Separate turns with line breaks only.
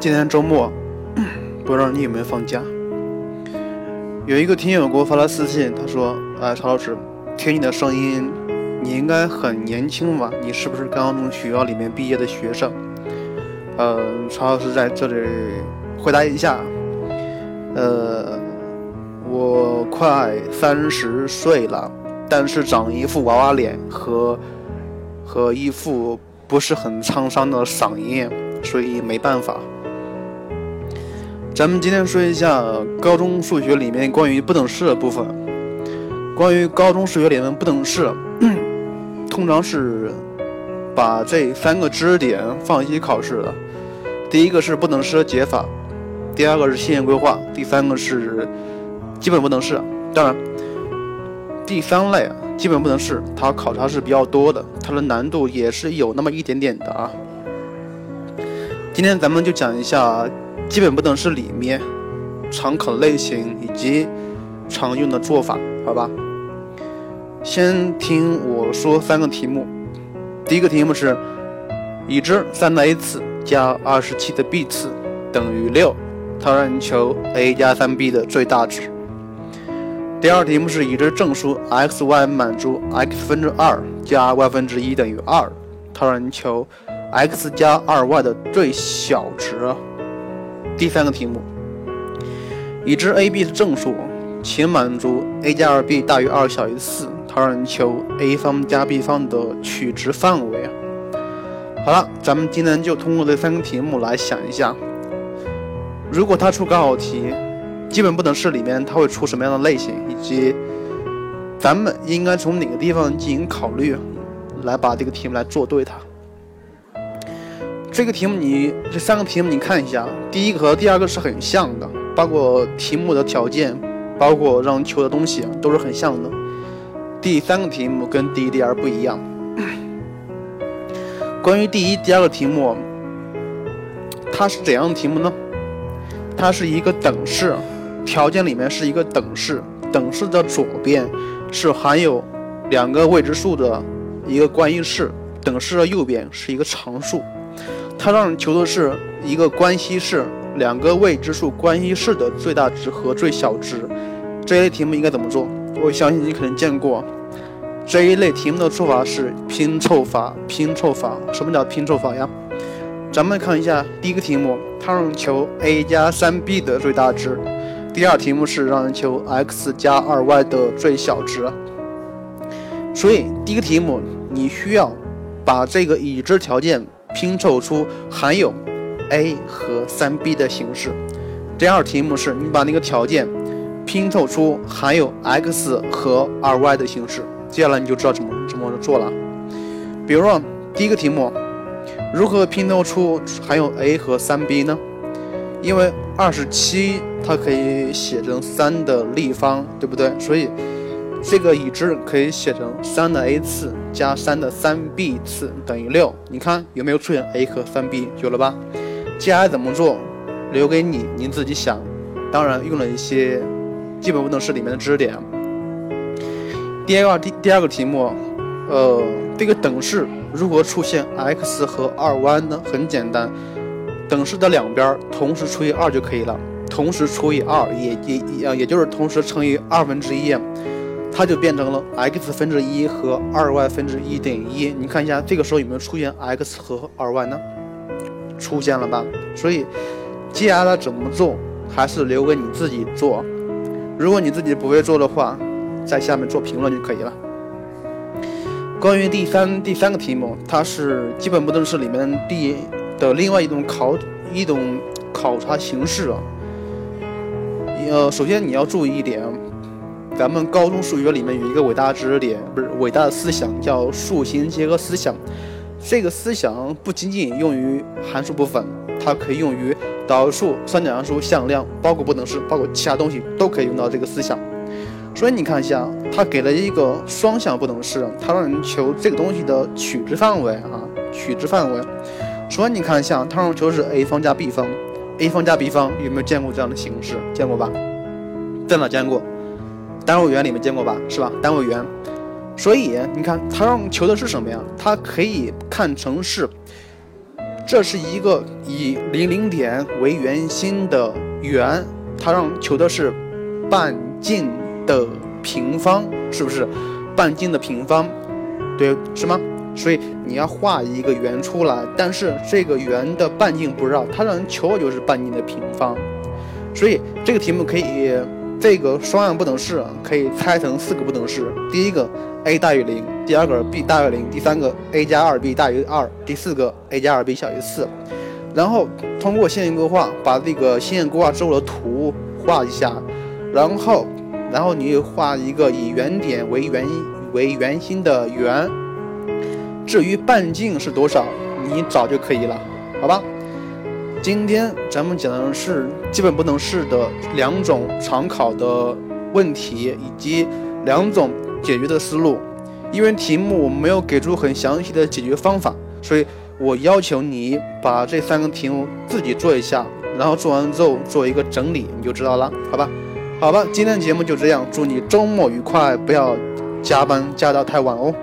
今天周末，不知道你有没有放假？有一个听友给我发了私信，他说：“哎，曹老师，听你的声音，你应该很年轻吧？你是不是刚刚从学校里面毕业的学生？”呃，曹老师在这里回答一下，呃，我快三十岁了，但是长一副娃娃脸和和一副不是很沧桑的嗓音，所以没办法。咱们今天说一下高中数学里面关于不等式的部分。关于高中数学里面不等式，通常是把这三个知识点放一起考试的。第一个是不等式的解法，第二个是线性规划，第三个是基本不等式。当然，第三类基本不等式它考察是比较多的，它的难度也是有那么一点点的啊。今天咱们就讲一下。基本不等式里面常考的类型以及常用的做法，好吧？先听我说三个题目。第一个题目是：已知三的 a 次加二十七的 b 次等于六，它让你求 a 加三 b 的最大值。第二题目是：已知正数 x y 满足 x 分之二加 y 分之一等于二，它让你求 x 加二 y 的最小值。第三个题目，已知 a、b 是正数，请满足 a 加二 b 大于二小于四，它让你求 a 方加 b 方的取值范围。好了，咱们今天就通过这三个题目来想一下，如果他出高考题，基本不等式里面它会出什么样的类型，以及咱们应该从哪个地方进行考虑，来把这个题目来做对它。这个题目你这三个题目你看一下，第一个和第二个是很像的，包括题目的条件，包括让求的东西都是很像的。第三个题目跟第一、第二不一样。关于第一、第二个题目，它是怎样的题目呢？它是一个等式，条件里面是一个等式，等式的左边是含有两个未知数的一个关系式，等式的右边是一个常数。它让你求的是一个关系式，两个未知数关系式的最大值和最小值。这一类题目应该怎么做？我相信你可能见过。这一类题目的做法是拼凑法。拼凑法，什么叫拼凑法呀？咱们看一下第一个题目，它让求 a 加三 b 的最大值。第二题目是让人求 x 加二 y 的最小值。所以第一个题目你需要把这个已知条件。拼凑出含有 a 和三 b 的形式。第二题目是你把那个条件拼凑出含有 x 和二 y 的形式。接下来你就知道怎么怎么做了。比如说第一个题目，如何拼凑出含有 a 和三 b 呢？因为二十七它可以写成三的立方，对不对？所以这个已知可以写成三的 a 次加三的三 b 次等于六。你看有没有出现 a 和三 b？有了吧？接下来怎么做？留给你，您自己想。当然用了一些基本不等式里面的知识点。第二个第第二个题目，呃，这个等式如何出现 x 和二 y 呢？很简单，等式的两边同时除以二就可以了。同时除以二，也也也也就是同时乘以二分之一。它就变成了 x 分之一和二 y 分之一等于一。你看一下，这个时候有没有出现 x 和二 y 呢？出现了吧？所以接下来怎么做，还是留给你自己做。如果你自己不会做的话，在下面做评论就可以了。关于第三第三个题目，它是基本不等式里面第的另外一种考一种考察形式啊。呃，首先你要注意一点。咱们高中数学里面有一个伟大的知识点，不是伟大的思想，叫数形结合思想。这个思想不仅仅用于函数部分，它可以用于导数、三角函数、向量，包括不等式，包括其他东西都可以用到这个思想。所以你看一下，它给了一个双向不等式，它让人求这个东西的取值范围啊，取值范围。所以你看一下，它让求是 a 方加 b 方，a 方加 b 方，有没有见过这样的形式？见过吧？在哪见过？单位元里面见过吧，是吧？单位圆，所以你看，它让求的是什么呀？它可以看成是这是一个以零零点为圆心的圆，它让求的是半径的平方，是不是？半径的平方，对，是吗？所以你要画一个圆出来，但是这个圆的半径不知道，它让人求的就是半径的平方。所以这个题目可以，这个双样不等式可以拆成四个不等式。第一个 a 大于零，第二个 b 大于零，第三个 a 加二 b 大于二，第四个 a 加二 b 小于四。然后通过线性规划，把这个线性规划之后的图画一下，然后，然后你画一个以原点为圆为圆心的圆。至于半径是多少，你找就可以了，好吧？今天咱们讲的是基本不等式的两种常考的问题，以及两种解决的思路。因为题目我没有给出很详细的解决方法，所以我要求你把这三个题目自己做一下，然后做完之后做一个整理，你就知道了，好吧？好吧，今天的节目就这样，祝你周末愉快，不要加班加到太晚哦。